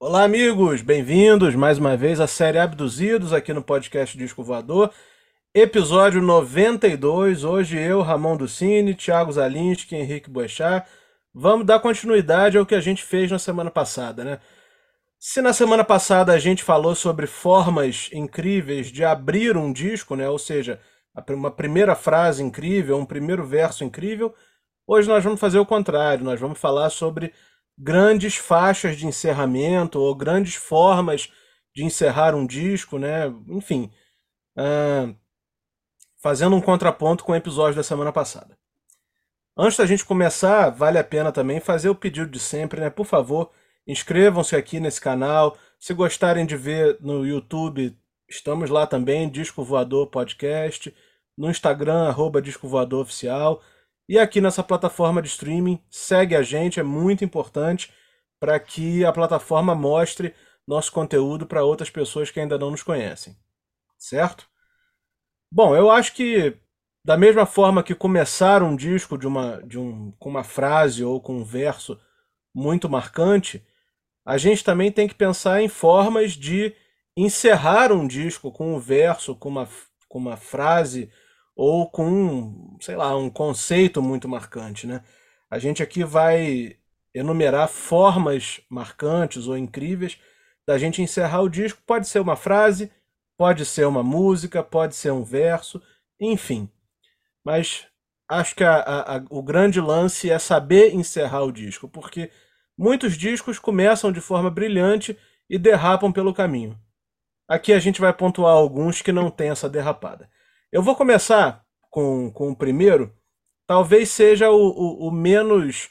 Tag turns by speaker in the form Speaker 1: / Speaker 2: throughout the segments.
Speaker 1: Olá, amigos! Bem-vindos mais uma vez à série Abduzidos aqui no podcast Disco Voador. Episódio 92. Hoje eu, Ramon Ducini, Thiago Zalinski, Henrique Boechat. Vamos dar continuidade ao que a gente fez na semana passada, né? Se na semana passada a gente falou sobre formas incríveis de abrir um disco, né? Ou seja, uma primeira frase incrível, um primeiro verso incrível, hoje nós vamos fazer o contrário. Nós vamos falar sobre grandes faixas de encerramento ou grandes formas de encerrar um disco, né? Enfim, uh, fazendo um contraponto com o episódio da semana passada. Antes da gente começar, vale a pena também fazer o pedido de sempre, né? Por favor, inscrevam-se aqui nesse canal. Se gostarem de ver no YouTube, estamos lá também, Disco Voador Podcast. No Instagram, arroba Disco Voador Oficial. E aqui nessa plataforma de streaming, segue a gente, é muito importante para que a plataforma mostre nosso conteúdo para outras pessoas que ainda não nos conhecem. Certo? Bom, eu acho que da mesma forma que começar um disco de uma, de um, com uma frase ou com um verso muito marcante, a gente também tem que pensar em formas de encerrar um disco com um verso, com uma, com uma frase ou com, sei lá, um conceito muito marcante, né? A gente aqui vai enumerar formas marcantes ou incríveis da gente encerrar o disco. Pode ser uma frase, pode ser uma música, pode ser um verso, enfim. Mas acho que a, a, a, o grande lance é saber encerrar o disco, porque muitos discos começam de forma brilhante e derrapam pelo caminho. Aqui a gente vai pontuar alguns que não têm essa derrapada. Eu vou começar com, com o primeiro. Talvez seja o, o, o menos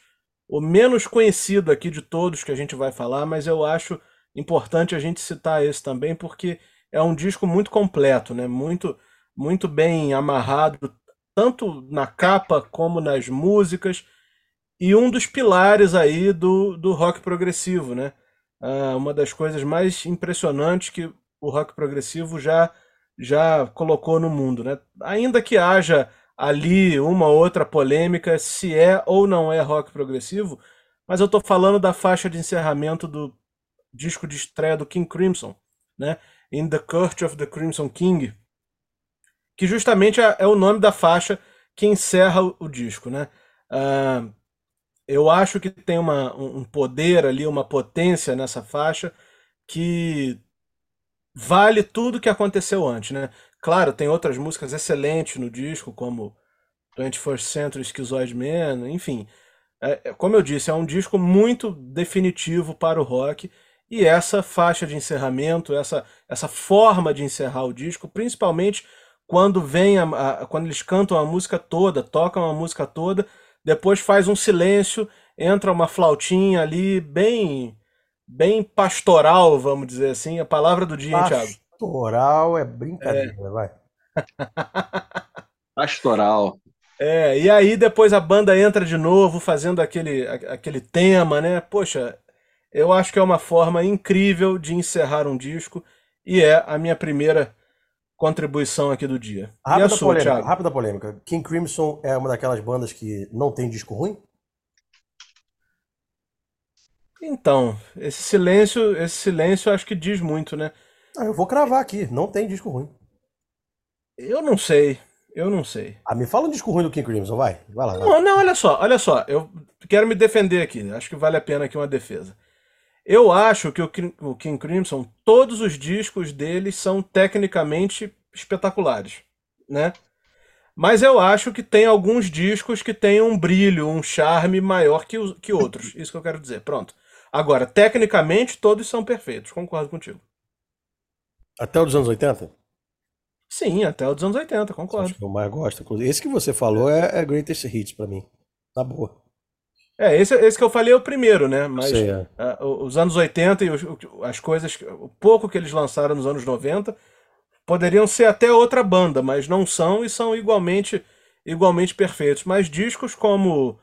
Speaker 1: o menos conhecido aqui de todos que a gente vai falar, mas eu acho importante a gente citar esse também porque é um disco muito completo, né? Muito muito bem amarrado tanto na capa como nas músicas e um dos pilares aí do, do rock progressivo, né? Ah, uma das coisas mais impressionantes que o rock progressivo já já colocou no mundo, né? Ainda que haja ali uma outra polêmica se é ou não é rock progressivo, mas eu estou falando da faixa de encerramento do disco de estreia do King Crimson, né? In the Court of the Crimson King, que justamente é, é o nome da faixa que encerra o, disco, né? Uh, eu acho que tem uma, um poder ali, uma potência nessa faixa que vale tudo que aconteceu antes, né? Claro, tem outras músicas excelentes no disco, como 21st Century Schizoid Man, enfim. É, é, como eu disse, é um disco muito definitivo para o rock. E essa faixa de encerramento, essa, essa forma de encerrar o disco, principalmente quando vem a, a, quando eles cantam a música toda, tocam a música toda, depois faz um silêncio, entra uma flautinha ali bem bem pastoral, vamos dizer assim. A palavra do dia, hein, Thiago?
Speaker 2: Pastoral é brincadeira, é. vai.
Speaker 3: Pastoral.
Speaker 1: É, e aí depois a banda entra de novo fazendo aquele, aquele tema, né? Poxa, eu acho que é uma forma incrível de encerrar um disco e é a minha primeira contribuição aqui do dia.
Speaker 2: Rápida, e a sua, polêmica, Thiago? rápida polêmica. King Crimson é uma daquelas bandas que não tem disco ruim?
Speaker 1: Então, esse silêncio, esse silêncio acho que diz muito, né?
Speaker 2: Ah, eu vou cravar aqui, não tem disco ruim.
Speaker 1: Eu não sei, eu não sei.
Speaker 2: Ah, me fala um disco ruim do King Crimson, vai. Vai lá. Vai.
Speaker 1: Não, não, olha só, olha só, eu quero me defender aqui, acho que vale a pena aqui uma defesa. Eu acho que o King Crimson, todos os discos deles são tecnicamente espetaculares, né? Mas eu acho que tem alguns discos que têm um brilho, um charme maior que, que outros. Isso que eu quero dizer. Pronto. Agora, tecnicamente, todos são perfeitos, concordo contigo.
Speaker 2: Até os anos 80?
Speaker 1: Sim, até os anos 80, concordo. Acho
Speaker 2: que eu mais gosto. Esse que você falou é, é Greatest Hits para mim. Tá boa.
Speaker 1: É, esse, esse que eu falei é o primeiro, né? Mas Sei, é. uh, os anos 80 e os, as coisas, o pouco que eles lançaram nos anos 90, poderiam ser até outra banda, mas não são e são igualmente igualmente perfeitos. Mas discos como,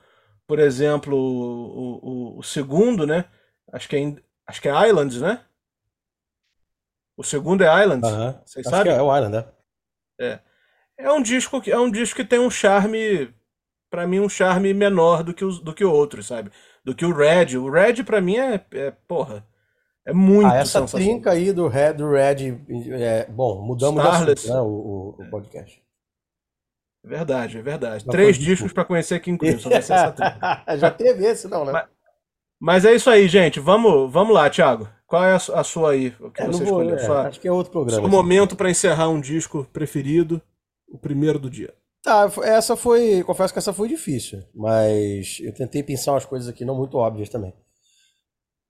Speaker 1: por exemplo, o, o, o segundo, né? Acho que é, acho que é Islands, né? O segundo é Islands.
Speaker 2: Uhum. Vocês acho sabem? é o Island, é.
Speaker 1: É. É um disco que é um disco que tem um charme para mim um charme menor do que os, do que outros, sabe? Do que o Red. O Red para mim é, é porra. É muito
Speaker 2: Ah, essa trinca aí do Red, do Red, é, bom, mudamos
Speaker 1: Starless.
Speaker 2: assunto, né, o, o- o podcast.
Speaker 1: É verdade, é verdade.
Speaker 2: Mas
Speaker 1: Três
Speaker 2: foi
Speaker 1: discos para conhecer King Crimson. vai ser essa trilha.
Speaker 2: Já teve esse, não, né?
Speaker 1: Mas- Mas é isso aí, gente. Vamos, vamos lá, Thiago. Qual é a a sua aí? O que
Speaker 2: É, não
Speaker 1: você
Speaker 2: vou-
Speaker 1: escolheu?
Speaker 2: é,
Speaker 1: Sua-
Speaker 2: acho que é outro programa.
Speaker 1: seu
Speaker 2: assim.
Speaker 1: momento para encerrar um disco preferido, o primeiro do dia.
Speaker 2: Tá, essa foi. Confesso que essa foi difícil, mas eu tentei pensar umas coisas aqui não muito óbvias também.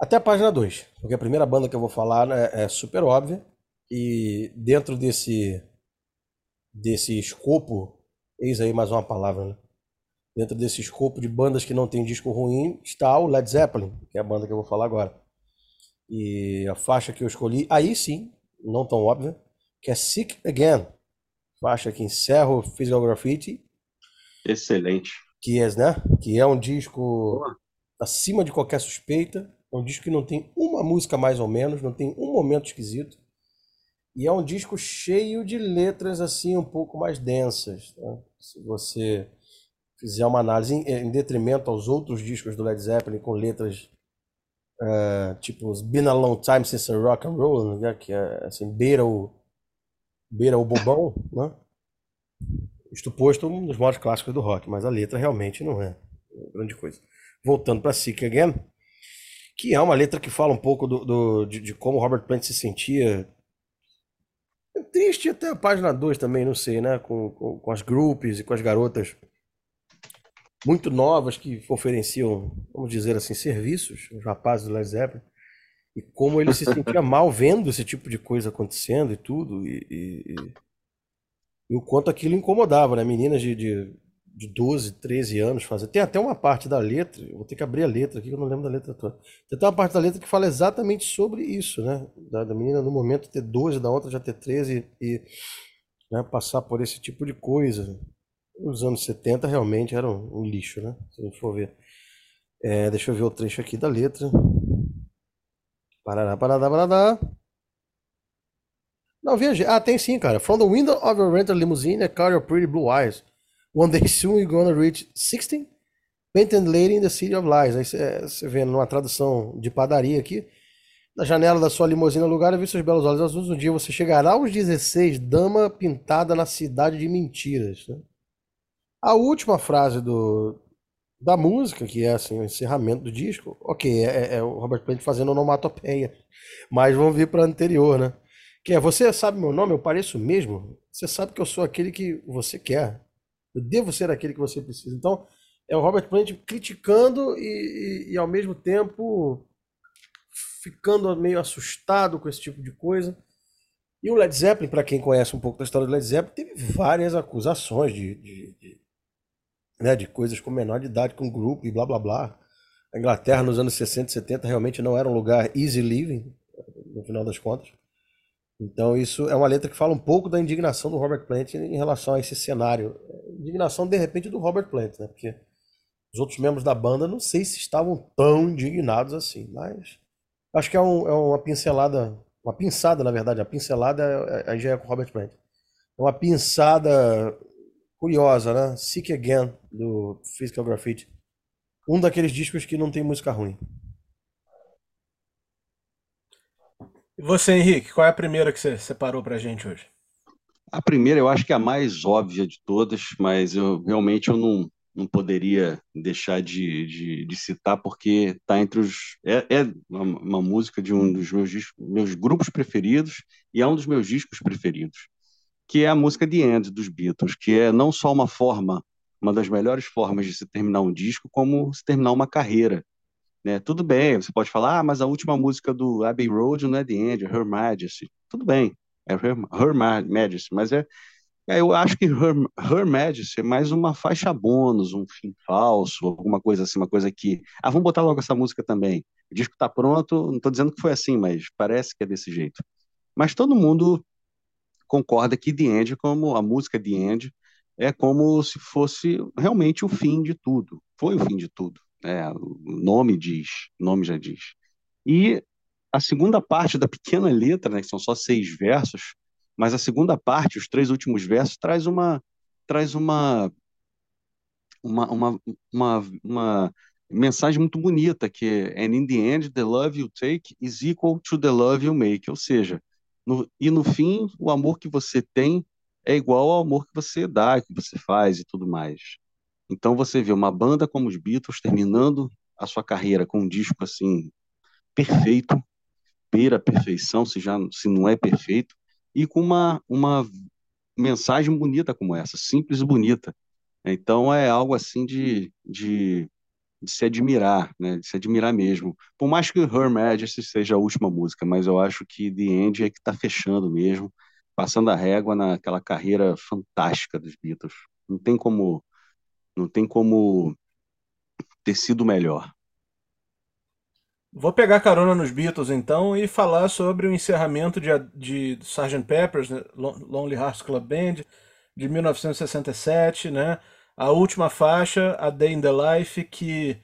Speaker 2: Até a página 2, porque a primeira banda que eu vou falar né, é super óbvia, e dentro desse, desse escopo, eis aí mais uma palavra, né? Dentro desse escopo de bandas que não tem disco ruim, está o Led Zeppelin, que é a banda que eu vou falar agora. E a faixa que eu escolhi, aí sim, não tão óbvia, que é Sick Again, faixa que encerra o Physical Graffiti,
Speaker 3: Excelente.
Speaker 2: que é, né? Que é um disco acima de qualquer suspeita, é um disco que não tem uma música mais ou menos, não tem um momento esquisito, e é um disco cheio de letras assim um pouco mais densas, né? Se você fizer uma análise em, em detrimento aos outros discos do Led Zeppelin com letras eh, tipo Been a Long Time Since I Rock and Roll, né? Que é assim beira o beira o bobão, né? Isto posto um dos maiores clássicos do rock, mas a letra realmente não é grande coisa. Voltando para Sick Again, que é uma letra que fala um pouco do, do- de, de como Robert Plant se sentia. É Triste até a página 2 também, não sei, né? Com, com, com as groupies e com as garotas muito novas que ofereciam, vamos dizer assim, serviços, os rapazes do Led Zeppelin, e como ele se sentia mal vendo esse tipo de coisa acontecendo e tudo, e, e- e- e o quanto aquilo incomodava, né? Meninas de, de, de 12, 13 anos fazendo. Tem até uma parte da letra, vou ter que abrir a letra aqui, que eu não lembro da letra toda. Tem até uma parte da letra que fala exatamente sobre isso, né? Da, da menina no momento ter 12, da outra já ter 13 e né, passar por esse tipo de coisa. Os anos 70 realmente eram um lixo, né? Se a gente for ver. É, deixa eu ver o trecho aqui da letra. Parará, parará, parará. Não, viajei. Ah, tem sim, cara. From the window of your rental limousine, a car your pretty blue eyes. One day soon you're gonna reach 16? Painted lady in the city of lies. Aí você vê numa tradução de padaria aqui. Na janela da sua limusine alugada, vi seus belos olhos azuis. Um dia você chegará aos 16, dama pintada na cidade de mentiras. né? A última frase do, da música, que é assim, o encerramento do disco, ok, é, é o Robert Plant fazendo onomatopeia. Mas vamos vir para anterior, né? Que é, você sabe meu nome, eu pareço mesmo? Você sabe que eu sou aquele que você quer. Eu devo ser aquele que você precisa. Então, é o Robert Plant criticando e, e, e, ao mesmo tempo ficando meio assustado com esse tipo de coisa. E o Led Zeppelin, para quem conhece um pouco da história do Led Zeppelin, teve várias acusações de, de, de, né, de coisas com menor de idade, com grupo e blá blá blá. A Inglaterra nos anos 60 e 70 realmente não era um lugar easy living, no final das contas. Então isso é uma letra que fala um pouco da indignação do Robert Plant em relação a esse cenário. Indignação, de repente, do Robert Plant, né? Porque os outros membros da banda não sei se estavam tão indignados assim, mas acho que é, um, é uma pincelada, uma pinçada, na verdade, a pincelada é- aí já é com Robert Plant. É uma pinçada curiosa, né? Sick Again, do Physical Graffiti. Um daqueles discos que não tem música ruim.
Speaker 1: E você, Henrique, qual é a primeira que você separou pra gente hoje?
Speaker 3: A primeira eu acho que é a mais óbvia de todas, mas eu realmente eu não, não poderia deixar de, de, de citar porque está entre os é, é uma, uma música de um dos meus discos, meus grupos preferidos e é um dos meus discos preferidos, que é a música The End dos Beatles, que é não só uma forma, uma das melhores formas de se terminar um disco, como se terminar uma carreira. Né? Tudo bem, você pode falar, ah, mas a última música do Abbey Road não é The End, é Her Majesty. Tudo bem, é Her, Her Ma- Majesty, mas é, é, eu acho que Her, Her Majesty é mais uma faixa bônus, um fim falso, alguma coisa assim, uma coisa que, ah, vamos botar logo essa música também. O disco está pronto, não estou dizendo que foi assim, mas parece que é desse jeito. Mas todo mundo concorda que The End, como a música The End, é como se fosse realmente o fim de tudo. Foi o fim de tudo. Né? o nome diz, nome já diz. E a segunda parte da pequena letra, né, que são só seis versos, mas a segunda parte, os três últimos versos, traz uma traz uma uma, uma, uma, uma mensagem muito bonita, que é And in the end, the love you take is equal to the love you make. Ou seja, no, e no fim, o amor que você tem é igual ao amor que você dá, que você faz e tudo mais. Então você vê uma banda como os Beatles terminando a sua carreira com um disco assim perfeito, beira a perfeição, se já se não é perfeito, e com uma, uma mensagem bonita como essa, simples e bonita. Então é algo assim de, de, de, se admirar, né? De se admirar mesmo. Por mais que Her Majesty seja a última música, mas eu acho que The End é que está fechando mesmo, passando a régua naquela carreira fantástica dos Beatles. Não tem como, não tem como ter sido melhor.
Speaker 1: Vou pegar carona nos Beatles então e falar sobre o encerramento de, de Sgt. Pepper's né, Lonely Hearts Club Band de 1967, né? A última faixa, A Day in the Life, que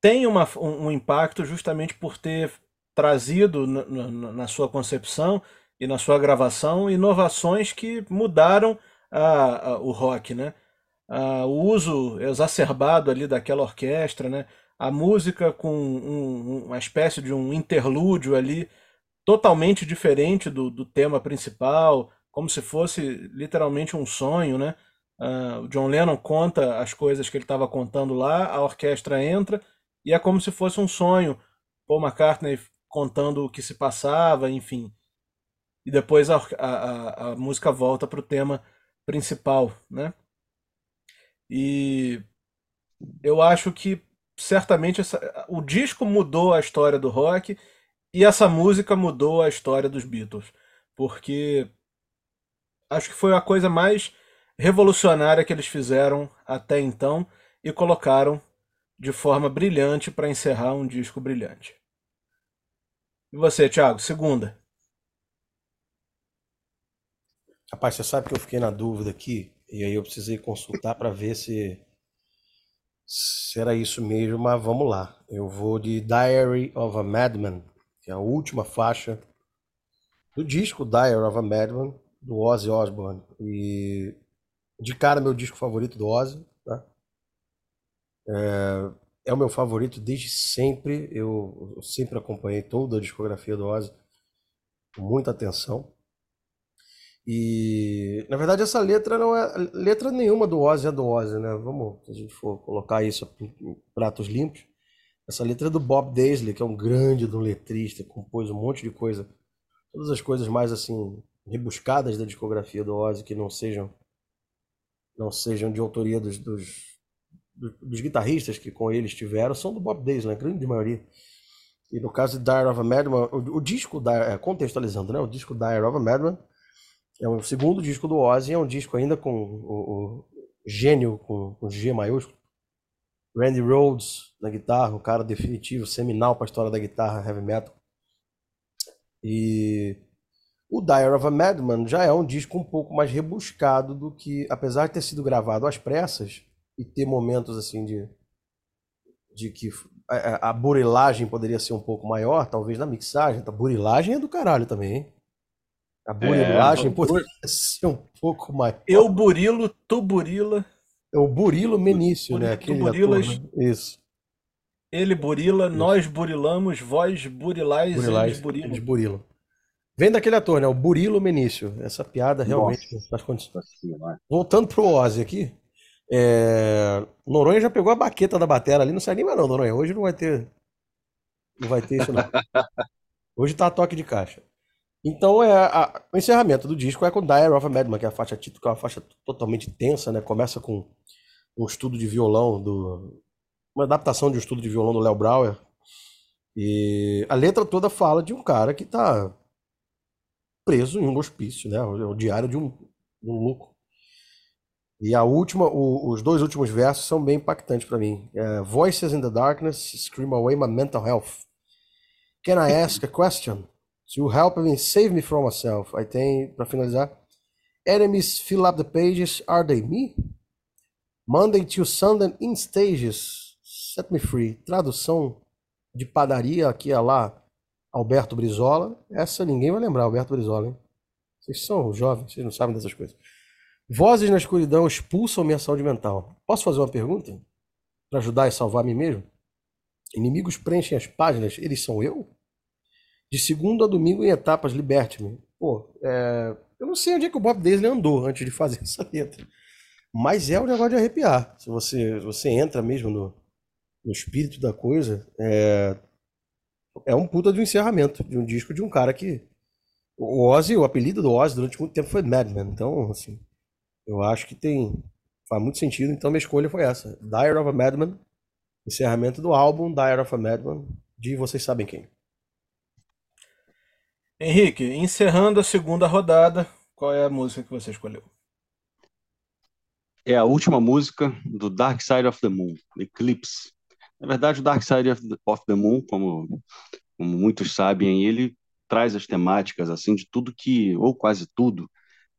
Speaker 1: tem uma, um, impacto justamente por ter trazido na, sua concepção e na sua gravação inovações que mudaram a, a, o rock, né? A, o uso exacerbado ali daquela orquestra, né? a música com um, uma espécie de um interlúdio ali totalmente diferente do, do tema principal, como se fosse literalmente um sonho, né? Uh, John Lennon conta as coisas que ele estava contando lá, a orquestra entra e é como se fosse um sonho. Paul McCartney contando o que se passava, enfim. E depois a, a, a música volta para o tema principal, né? E eu acho que certamente essa, o disco mudou a história do rock e essa música mudou a história dos Beatles, porque acho que foi a coisa mais revolucionária que eles fizeram até então e colocaram de forma brilhante para encerrar um disco brilhante. E você, Thiago, segunda?
Speaker 2: Rapaz, você sabe que eu fiquei na dúvida aqui e aí eu precisei consultar para ver se se era isso mesmo, mas vamos lá. Eu vou de Diary of a Madman, que é a última faixa do disco Diary of a Madman, do Ozzy Osbourne. E de cara, meu disco favorito do Ozzy. Tá? É, é o meu favorito desde sempre. Eu, eu sempre acompanhei toda a discografia do Ozzy com muita atenção. E, na verdade, essa letra não é letra nenhuma do Ozzy é do Ozzy, né? Vamos, se a gente for colocar isso em pratos limpos. Essa letra é do Bob Daisley, que é um grande do letrista, compôs um monte de coisa. Todas as coisas mais assim rebuscadas da discografia do Ozzy que não sejam não sejam de autoria dos, dos, dos guitarristas que com ele estiveram, são do Bob Daisley, a grande maioria. E no caso de Dire of a Madman, o, o disco, é, contextualizando, né? O disco Dire of a Madman é o segundo disco do Ozzy, é um disco ainda com o, o gênio, com, com G maiúsculo. Randy Rhodes na guitarra, o cara definitivo, seminal para a história da guitarra heavy metal. E o Dire of a Madman já é um disco um pouco mais rebuscado do que, apesar de ter sido gravado às pressas e ter momentos assim de, de que a, a burilagem poderia ser um pouco maior, talvez na mixagem. A burilagem é do caralho também, hein? A burilagem é, poderia ser um pouco mais.
Speaker 1: Eu burilo, tu burila.
Speaker 2: É o Burilo Menício, né?
Speaker 1: Aquele tu burilas.
Speaker 2: Ator, né? Isso.
Speaker 1: Ele burila, Isso. nós burilamos, vós burilais, burilais eles burilam. Eles
Speaker 2: burilam. Vem daquele ator, né? O Burilo Menício. Essa piada realmente faz condições. Voltando pro Ozzy aqui. É... Noronha já pegou a baqueta da batera ali, não se anima não, Noronha. Hoje não vai ter. Não vai ter isso, não. Hoje tá a toque de caixa. Então, é, a, o encerramento do disco é com Dire of a Madman, que é a faixa título, que é uma faixa totalmente tensa, né? Começa com um estudo de violão do uma adaptação de um estudo de violão do Léo Brauer. E a letra toda fala de um cara que está preso em um hospício, né? O, o diário de um, de um louco. E a última, o, os dois últimos versos são bem impactantes para mim. É, Voices in the darkness scream away my mental health. Can I ask a question? To help me save me from myself. Aí tem, para finalizar, Enemies fill up the pages, are they me? Monday to Sunday in stages, set me free. Tradução de padaria aqui é lá, Alberto Brizola. Essa ninguém vai lembrar, Alberto Brizola, hein? Vocês são jovens, vocês não sabem dessas coisas. Vozes na escuridão expulsam minha saúde mental. Posso fazer uma pergunta? para ajudar e salvar a mim mesmo? Inimigos preenchem as páginas, eles são eu? De segundo a domingo em etapas, liberte-me. Pô, é... eu não sei onde é que o Bob Daisley andou antes de fazer essa letra. Mas é um negócio de arrepiar. Se você, você entra mesmo no, no espírito da coisa, é... é um puta de um encerramento de um disco de um cara que. O Ozzy, o apelido do Ozzy durante muito tempo foi Madman. Então, assim, eu acho que tem. Faz muito sentido. Então, minha escolha foi essa: Diary of a Madman Encerramento do álbum Diary of a Madman, de vocês sabem quem.
Speaker 1: Henrique, encerrando a segunda rodada, qual é a música que você escolheu?
Speaker 3: É a última música do Dark Side of the Moon, Eclipse. Na verdade, o Dark Side of the, Moon, como, como muitos sabem, ele traz as temáticas assim de tudo que, ou quase tudo,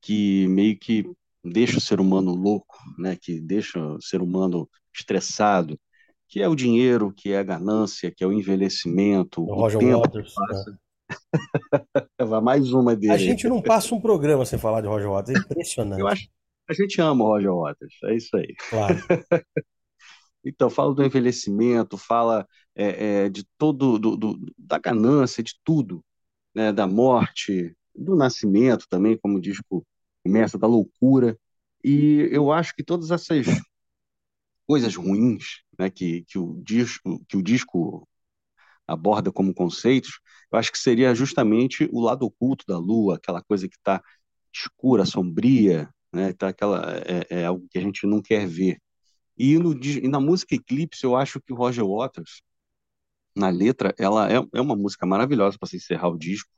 Speaker 3: que meio que deixa o ser humano louco, né? que deixa o ser humano estressado, que é o dinheiro, que é a ganância, que é o envelhecimento, o,
Speaker 2: Roger
Speaker 3: tempo
Speaker 2: Waters.
Speaker 3: É. Vai mais uma dele.
Speaker 2: A gente não passa um programa sem falar de Roger Waters, é impressionante.
Speaker 3: Eu acho, a gente ama o Roger Waters, é isso aí.
Speaker 2: Claro.
Speaker 3: então, fala do envelhecimento, fala é, é, de todo, do, do, da ganância, de tudo, né, da morte, do nascimento também, como o disco começa, da loucura. E eu acho que todas essas coisas ruins né, que, que, o disco, que o disco aborda como conceitos, eu acho que seria justamente o lado oculto da Lua, aquela coisa que está escura, sombria, né, tá aquela, é, é, algo que a gente não quer ver. E, no, e na música Eclipse, eu acho que o Roger Waters, na letra, ela é, é uma música maravilhosa para se encerrar o disco.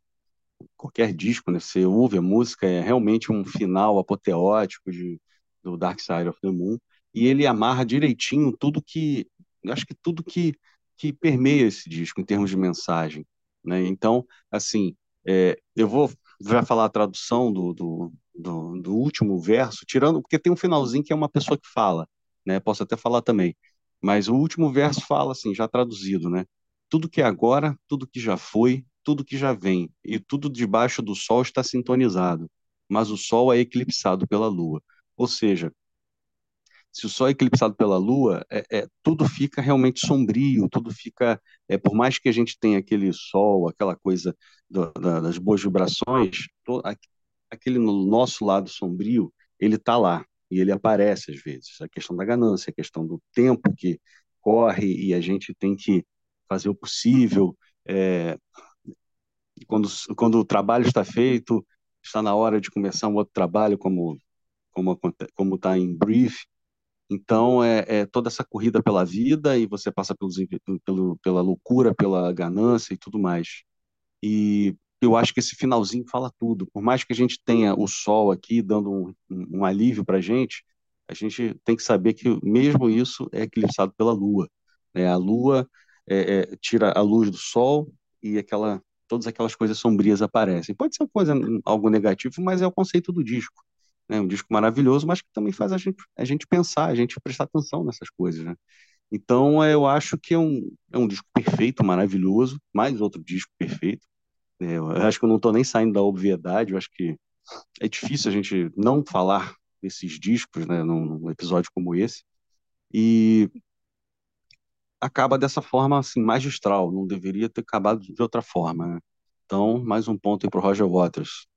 Speaker 3: Qualquer disco, né, você ouve a música, é realmente um final apoteótico de, do Dark Side of the Moon e ele amarra direitinho tudo que, acho que tudo que, que permeia esse disco em termos de mensagem, né? Então, assim, é, eu vou já falar a tradução do, do, do, do, último verso, tirando, porque tem um finalzinho que é uma pessoa que fala, né? Posso até falar também, mas o último verso fala assim, já traduzido, né? Tudo que é agora, tudo que já foi, tudo que já vem, e tudo debaixo do sol está sintonizado, mas o sol é eclipsado pela lua. Ou seja, se o Sol é eclipsado pela Lua, é, é, tudo fica realmente sombrio, tudo fica, é, por mais que a gente tenha aquele Sol, aquela coisa do, da, das boas vibrações, to, aquele no nosso lado sombrio, ele está lá e ele aparece às vezes. A questão da ganância, a questão do tempo que corre e a gente tem que fazer o possível. É, quando, quando o trabalho está feito, está na hora de começar um outro trabalho, como como como está em brief, então, é, é, toda essa corrida pela vida e você passa pelos, pelo, pela loucura, pela ganância e tudo mais. E eu acho que esse finalzinho fala tudo. Por mais que a gente tenha o sol aqui dando um, um alívio para a gente, a gente tem que saber que mesmo isso é eclipsado pela lua. Né? A lua é, é, tira a luz do sol e aquela, todas aquelas coisas sombrias aparecem. Pode ser coisa, algo negativo, mas é o conceito do disco né? Um disco maravilhoso, mas que também faz a gente, a gente pensar, a gente prestar atenção nessas coisas, né? Então, eu acho que é um, é um disco perfeito, maravilhoso, mais outro disco perfeito. É, eu acho que eu não estou nem saindo da obviedade, eu acho que é difícil a gente não falar desses discos, né, num, num episódio como esse. E acaba dessa forma assim magistral, não deveria ter acabado de outra forma. Né? Então, mais um ponto aí o Roger Waters.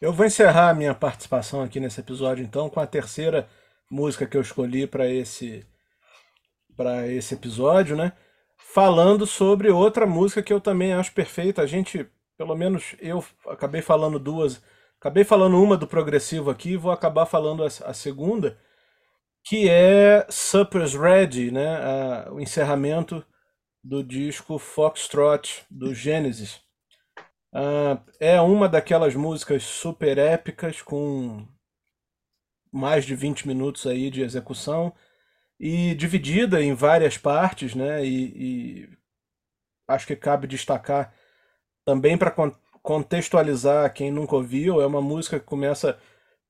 Speaker 1: Eu vou encerrar a minha participação aqui nesse episódio, então, com a terceira música que eu escolhi para esse para esse episódio, né? Falando sobre outra música que eu também acho perfeita. A gente, pelo menos eu acabei falando duas, acabei falando uma do progressivo aqui, vou acabar falando a, a segunda, que é Supper's Ready, né? A, o encerramento do disco Foxtrot do Genesis. Uh, é uma daquelas músicas super épicas com mais de 20 minutos aí de execução e dividida em várias partes, né? E, e acho que cabe destacar também para contextualizar quem nunca ouviu, é uma música que começa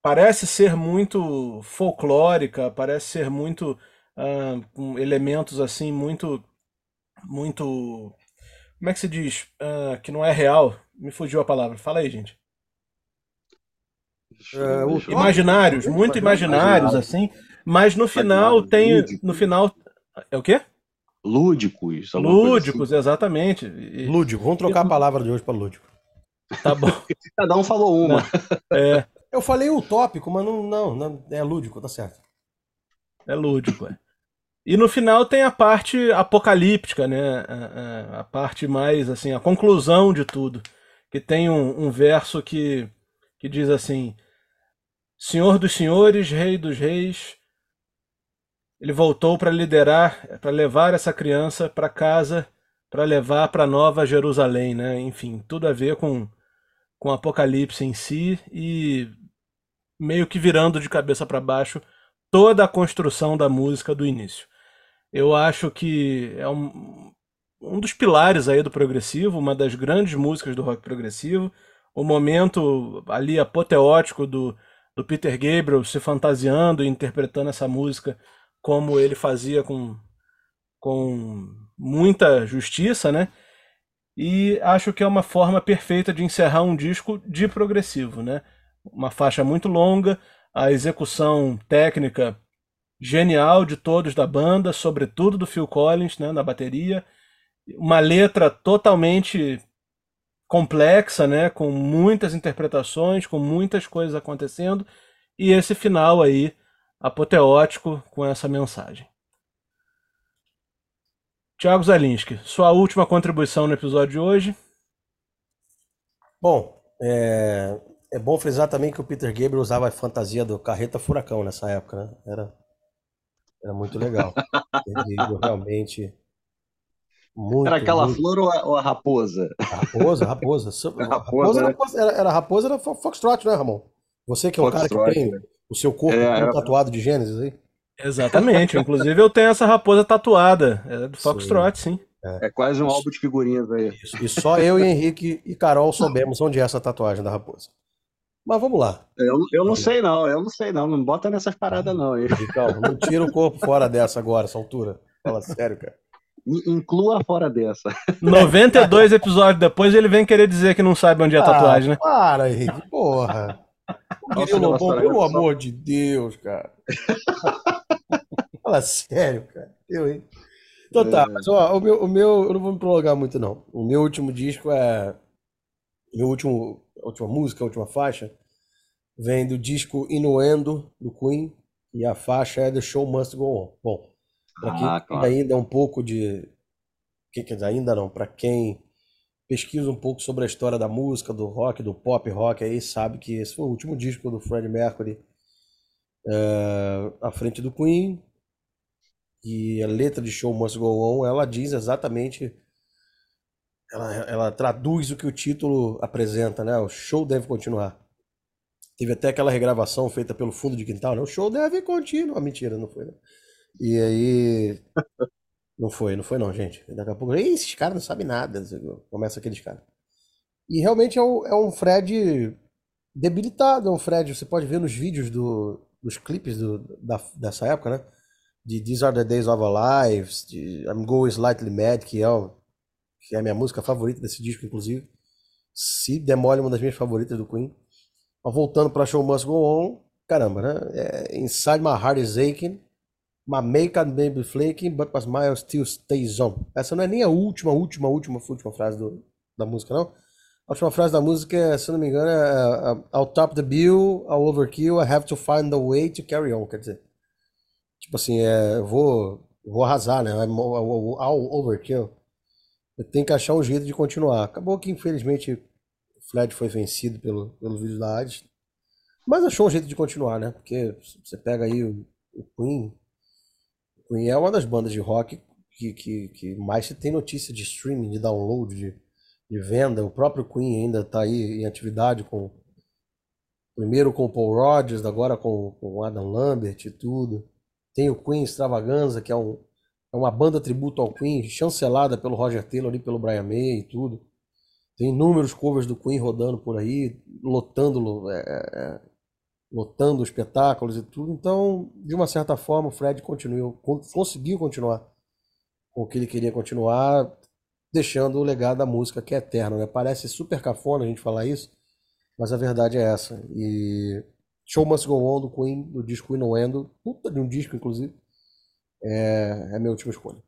Speaker 1: parece ser muito folclórica, parece ser muito uh, com elementos assim muito muito como é que se diz uh, que não é real me fugiu a palavra. Fala aí, gente.
Speaker 2: Top-
Speaker 1: Imaginários, muito imaginários, assim. Mas no final tem. No final. É o quê?
Speaker 3: Lúdicos.
Speaker 1: Lúdicos, exatamente. E-
Speaker 2: Lúdico, vamos trocar a palavra de hoje para lúdico.
Speaker 1: Tá bom.
Speaker 3: assim. Cada um falou uma.
Speaker 1: É,
Speaker 2: Eu falei utópico, mas não, não, não é lúdico, tá certo.
Speaker 1: é lúdico. é. E no final tem a parte apocalíptica, né? A, a- a parte mais, assim, a conclusão de tudo. Que tem um, um verso que, que diz assim: Senhor dos senhores, Rei dos reis, ele voltou para liderar, para levar essa criança para casa, para levar para Nova Jerusalém, né? Enfim, tudo a ver com com o Apocalipse em si e meio que virando de cabeça para baixo toda a construção da música do início. Eu acho que é um, um dos pilares aí do progressivo, uma das grandes músicas do rock progressivo, o momento ali apoteótico do, do Peter Gabriel se fantasiando e interpretando essa música como ele fazia com, com muita justiça, né? E acho que é uma forma perfeita de encerrar um disco de progressivo, né? Uma faixa muito longa, a execução técnica genial de todos da banda, sobretudo do Phil Collins, né, na bateria, uma letra totalmente complexa, né, com muitas interpretações, com muitas coisas acontecendo, e esse final aí apoteótico com essa mensagem. Tiago Zalinski, sua última contribuição no episódio de hoje.
Speaker 2: Bom, é, é bom frisar também que o Peter Gabriel usava a fantasia do carreta furacão nessa época, né? Era, era muito legal. Terrível, realmente. Muito,
Speaker 3: Era aquela
Speaker 2: muito-
Speaker 3: flor ou a, ou a raposa?
Speaker 2: Raposa, raposa.
Speaker 3: A raposa,
Speaker 2: Raposa
Speaker 3: né?
Speaker 2: era, era, era raposa, era fo- Foxtrot, né, Ramon? Você que é o cara que tem
Speaker 3: né?
Speaker 2: o seu corpo
Speaker 3: É, era-
Speaker 2: tatuado de Gênesis aí.
Speaker 1: Exatamente, inclusive eu tenho essa raposa tatuada, é do Foxtrot, sim.
Speaker 3: É quase um álbum de figurinhas aí.
Speaker 2: Isso. E só eu e Henrique e Carol soubemos onde é essa tatuagem da raposa. Mas vamos lá.
Speaker 3: Eu, eu não sei não, eu não sei não. Não bota nessas paradas não. hein?
Speaker 2: Henricão, não tira o corpo fora dessa agora, essa altura. Fala sério, cara.
Speaker 3: In- Inclua fora dessa.
Speaker 1: 92 episódios depois ele vem querer dizer que não sabe onde é a tatuagem, né?
Speaker 2: Ah, para, Henrique, porra.
Speaker 3: Nossa,
Speaker 2: Lobão,
Speaker 3: nossa,
Speaker 2: pelo
Speaker 3: nossa.
Speaker 2: amor de Deus, cara. Fala sério, cara. Eu, hein? Então tá, mas ó, o meu, o meu, eu não vou me prolongar muito, não. O meu último disco é. Meu último, a última música, a última faixa, vem do disco Inuendo, do Queen, e a faixa é The Show Must Go On. Bom, para quem
Speaker 3: Ah, claro.
Speaker 2: ainda é um pouco de. que- Quer dizer, ainda não, para quem pesquisa um pouco sobre a história da música, do rock, do pop rock, aí sabe que esse foi o último disco do Freddie Mercury é, à frente do Queen. E a letra de Show Must Go On, ela diz exatamente, ela, ela traduz o que o título apresenta, né? O show deve continuar. Teve até aquela regravação feita pelo fundo de quintal, né? O show deve continuar. Mentira, não foi, né? E aí. Não foi, não foi não, gente. Daqui a pouco. "Ih, esses caras não sabem nada. Começa aqueles caras. E realmente é um, é um Fred debilitado. É um Fred, você pode ver nos vídeos do, dos clipes do, da, dessa época, né? De These Are the Days of Our Lives, de I'm Going Slightly Mad, que é, o, que é a minha música favorita desse disco, inclusive. Se demole uma das minhas favoritas do Queen. Mas voltando para Show Must Go On, caramba, né? É, Inside My Heart is Aching, My Makeup May Be Flaking, But My Smile Still Stays On. Essa não é nem a última, última, última, última frase do, da música, não. A última frase da música, é, se não me engano, é uh, I'll top the bill, I'll overkill, I have to find a way to carry on, quer dizer. Tipo assim, é, vou, vou arrasar, né? I'll overkill. Tenho que achar um jeito de continuar. Acabou que, infelizmente, o Fred foi vencido pelo, pelo vídeo da Hades. Mas achou um jeito de continuar, né? Porque você pega aí o, o Queen. O Queen é uma das bandas de rock que, que, que mais se tem notícia de streaming, de download, de, de venda. O próprio Queen ainda está aí em atividade com. Primeiro com o Paul Rodgers, agora com, com o Adam Lambert e tudo. Tem o Queen Extravaganza, que é, um, é uma banda tributo ao Queen, chancelada pelo Roger Taylor e pelo Brian May e tudo. Tem inúmeros covers do Queen rodando por aí, lotando, é, é, lotando espetáculos e tudo. Então, de uma certa forma, o Fred continuou, con- conseguiu continuar com o que ele queria continuar, deixando o legado da música que é eterno, né? Parece super cafona a gente falar isso, Mas a verdade é essa. E Show Must Go On do Queen, do disco Innuendo, puta de um disco, inclusive, é, é a minha última escolha.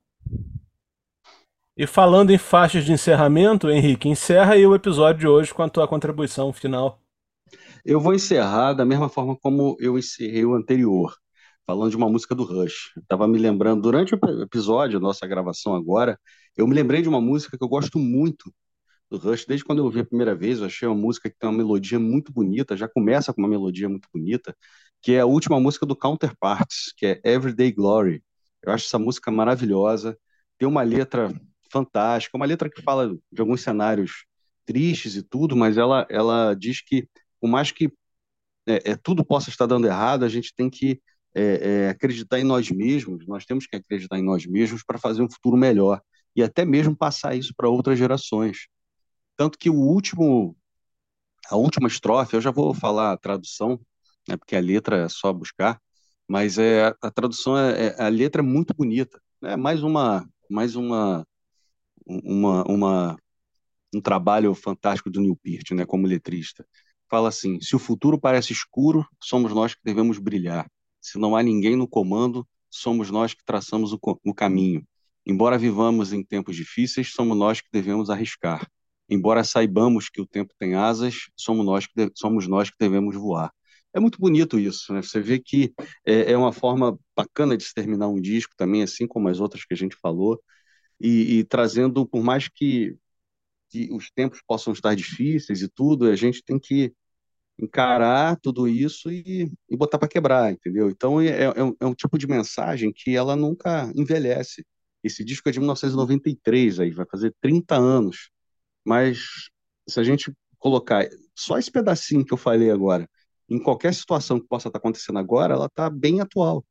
Speaker 1: E falando em faixas de encerramento, Henrique, encerra aí o episódio de hoje com a tua contribuição final.
Speaker 3: Eu vou encerrar da mesma forma como eu encerrei o anterior, falando de uma música do Rush. Estava me lembrando, durante o episódio, nossa gravação agora, eu me lembrei de uma música que eu gosto muito do Rush. Desde quando eu ouvi a primeira vez, eu achei uma música que tem uma melodia muito bonita, já começa com uma melodia muito bonita, que é a última música do Counterparts, que é Everyday Glory. Eu acho essa música maravilhosa, tem uma letra fantástica, uma letra que fala de alguns cenários tristes e tudo, mas ela, ela diz que, por mais que é, é, tudo possa estar dando errado, a gente tem que é, é acreditar em nós mesmos, nós temos que acreditar em nós mesmos para fazer um futuro melhor e até mesmo passar isso para outras gerações. Tanto que o último, a última estrofe, eu já vou falar a tradução, né, porque a letra é só buscar, mas é a tradução é, é a letra é muito bonita, é mais uma mais uma uma, uma um trabalho fantástico do Neil Peart, né, como letrista. Fala assim: se o futuro parece escuro, somos nós que devemos brilhar. Se não há ninguém no comando, somos nós que traçamos o, o caminho. Embora vivamos em tempos difíceis, somos nós que devemos arriscar. Embora saibamos que o tempo tem asas, somos nós que, somos nós que devemos voar. É muito bonito isso, né? Você vê que é, é uma forma bacana de se terminar um disco também, assim como as outras que a gente falou, e, e trazendo, por mais que, que os tempos possam estar difíceis e tudo, a gente tem que encarar tudo isso e, e botar para quebrar, entendeu? Então é, é, é, um tipo de mensagem que ela nunca envelhece. Esse disco é de 1993, aí vai fazer 30 anos. Mas se a gente colocar só esse pedacinho que eu falei agora, em qualquer situação que possa estar acontecendo agora, ela está bem atual.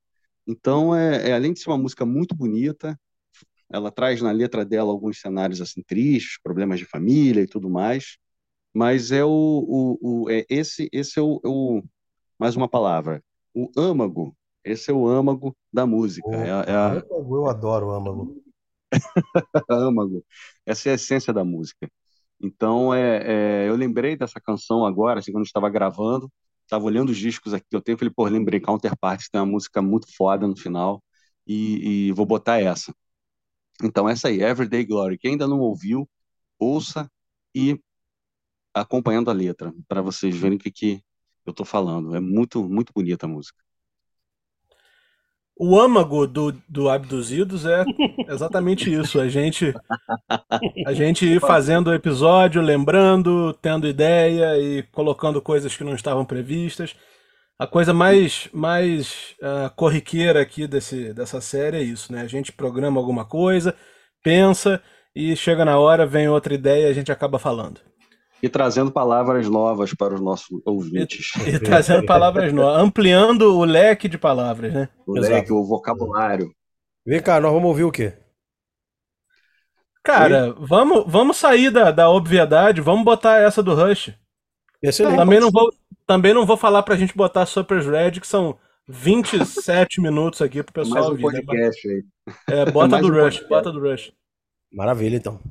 Speaker 3: Então, é, é, além de ser uma música muito bonita, ela traz na letra dela alguns cenários assim tristes, problemas de família e tudo mais. Mas é o, o, o é esse esse é o, é o, mais uma palavra, o âmago. Esse é o âmago da música. Oh, é, é a...
Speaker 2: Eu adoro o âmago.
Speaker 3: âmago. Essa é a essência da música. Então, é, é, eu lembrei dessa canção agora, assim, quando estava gravando, estava olhando os discos aqui que eu tenho, falei, pô, lembrei, Counterparts tem uma música muito foda no final, e, e vou botar essa. Então, essa aí, Everyday Glory. Quem ainda não ouviu, ouça e acompanhando a letra, para vocês verem o que, que eu estou falando. É muito, muito bonita a música.
Speaker 1: O âmago do, do Abduzidos é exatamente isso. A gente, a gente ir fazendo o episódio, lembrando, tendo ideia e colocando coisas que não estavam previstas. A coisa mais, mais uh, corriqueira aqui desse, dessa série é isso, né? A gente programa alguma coisa, pensa e chega na hora, vem outra ideia e a gente acaba falando.
Speaker 3: E trazendo palavras novas para os nossos ouvintes.
Speaker 1: E, e trazendo palavras novas, ampliando o leque de palavras, né?
Speaker 3: O Exato. leque, o vocabulário.
Speaker 2: Vem cá, nós vamos ouvir o quê?
Speaker 1: Cara, vamos, vamos sair da, da obviedade, vamos botar essa do Rush. Excelente. Também não vou, também não vou falar pra gente botar Super Red, que são 27 minutos aqui pro pessoal
Speaker 3: Mais um ouvir. Né? Podcast
Speaker 1: né? aí. É, bota do um Rush, podcast. bota do Rush.
Speaker 2: Maravilha, então.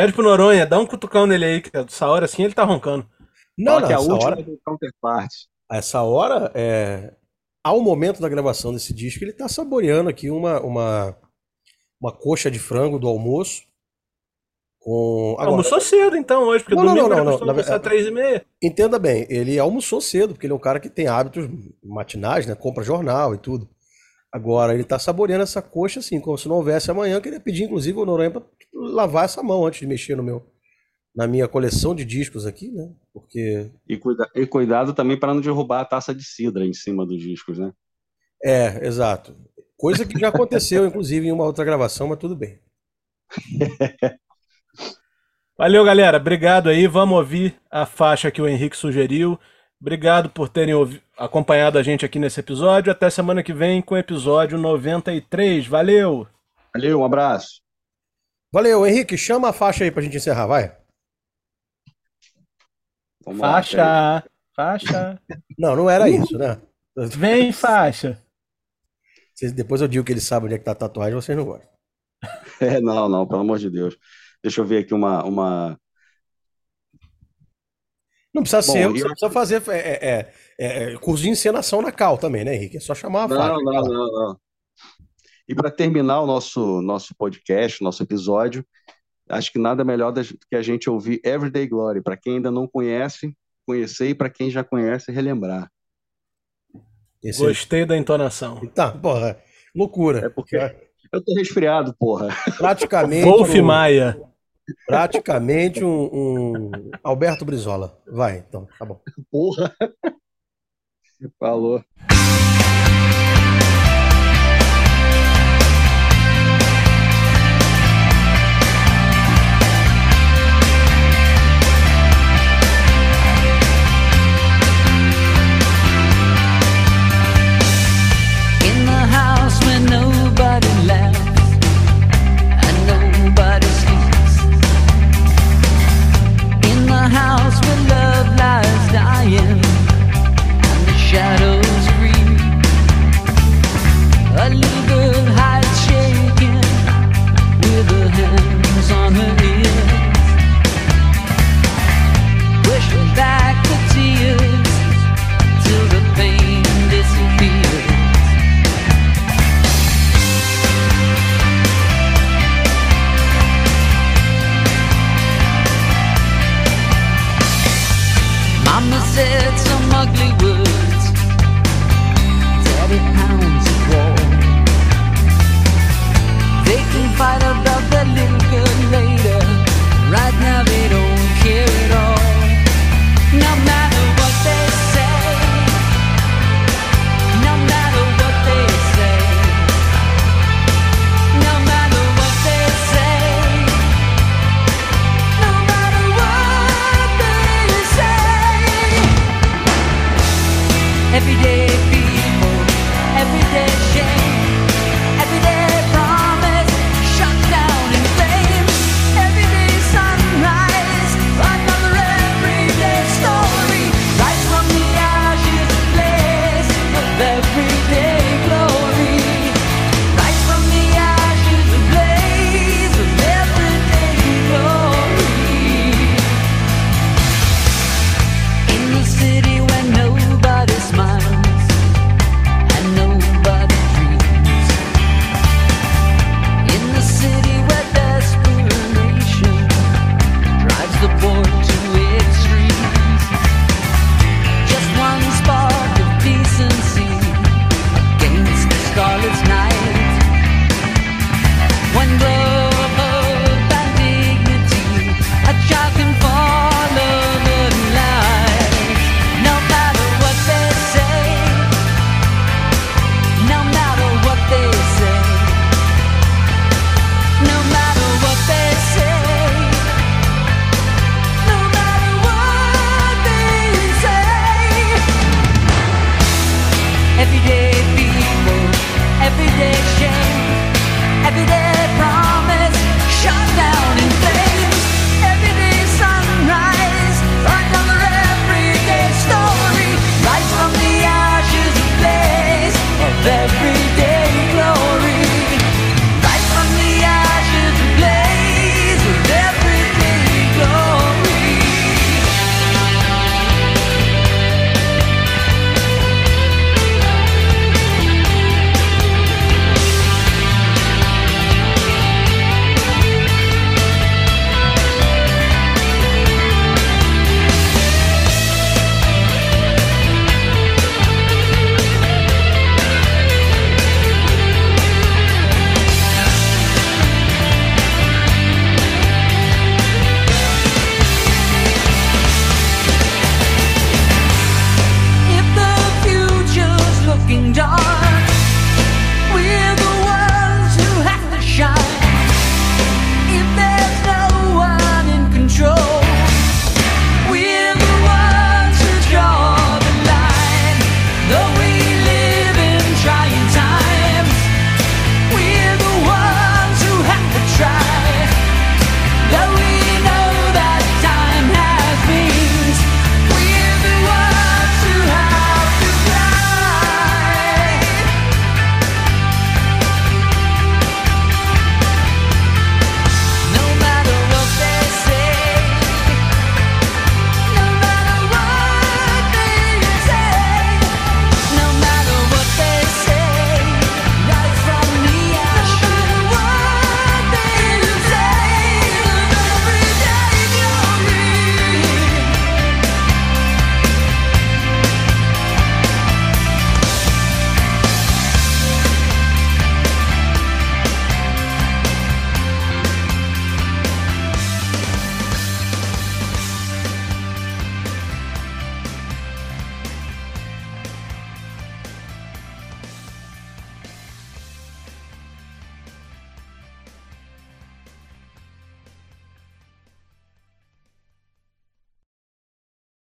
Speaker 1: Pede pro Noronha, dá um cutucão nele aí, que essa hora assim ele tá roncando.
Speaker 2: Não, Fala não,
Speaker 3: que
Speaker 2: é a
Speaker 3: última hora... do Counterpart.
Speaker 2: Essa hora, é... ao momento da gravação desse disco, ele tá saboreando aqui uma, uma, uma coxa de frango do almoço com...
Speaker 1: Agora... Almoçou cedo então hoje, porque
Speaker 2: não,
Speaker 1: domingo
Speaker 2: não, não, não,
Speaker 1: não. Três e meia.
Speaker 2: Entenda bem, ele almoçou cedo, porque ele é um cara que tem hábitos matinais, né? Compra jornal e tudo. Agora, ele tá saboreando essa coxa assim, como se não houvesse amanhã. Eu queria pedir, inclusive, o Noronha para lavar essa mão antes de mexer no meu, na minha coleção de discos aqui, né? Porque.
Speaker 3: E, cuida... e cuidado também para não derrubar a taça de cidra em cima dos discos, né?
Speaker 2: É, exato. Coisa que já aconteceu, inclusive, em uma outra gravação, mas tudo bem.
Speaker 1: Valeu, galera. Obrigado aí. Vamos ouvir a faixa que o Henrique sugeriu. Obrigado por terem acompanhado a gente aqui nesse episódio. Até semana que vem com o episódio 93. Valeu!
Speaker 3: Valeu, um abraço.
Speaker 2: Valeu, Henrique. Chama a faixa aí pra gente encerrar, vai.
Speaker 1: Vamos faixa! Lá, faixa!
Speaker 2: Não, não era isso, né?
Speaker 1: Vem, faixa!
Speaker 2: Depois eu digo que ele sabe onde é que tá a tatuagem, vocês não gostam.
Speaker 3: É, não, não, pelo amor de Deus. Deixa eu ver aqui uma, uma...
Speaker 2: Não precisa
Speaker 3: Bom,
Speaker 2: ser,
Speaker 3: eu-
Speaker 2: você precisa fazer é, é, é, é, curso de encenação na Cal também, né, Henrique? É só chamar a
Speaker 3: Não,
Speaker 2: faixa.
Speaker 3: não, não, não. E para terminar o nosso, nosso podcast, nosso episódio, acho que nada melhor do que a gente ouvir Everyday Glory. Para quem ainda não conhece, conhecer, e para quem já conhece, relembrar.
Speaker 2: Esse-
Speaker 1: Gostei da entonação.
Speaker 2: Tá, porra, loucura.
Speaker 3: É porque eu tô resfriado, porra.
Speaker 2: Praticamente.
Speaker 1: Wolf
Speaker 2: um-
Speaker 1: Maia.
Speaker 2: Praticamente um, um Alberto Brizola. Vai, então, tá bom.
Speaker 3: Porra. Falou.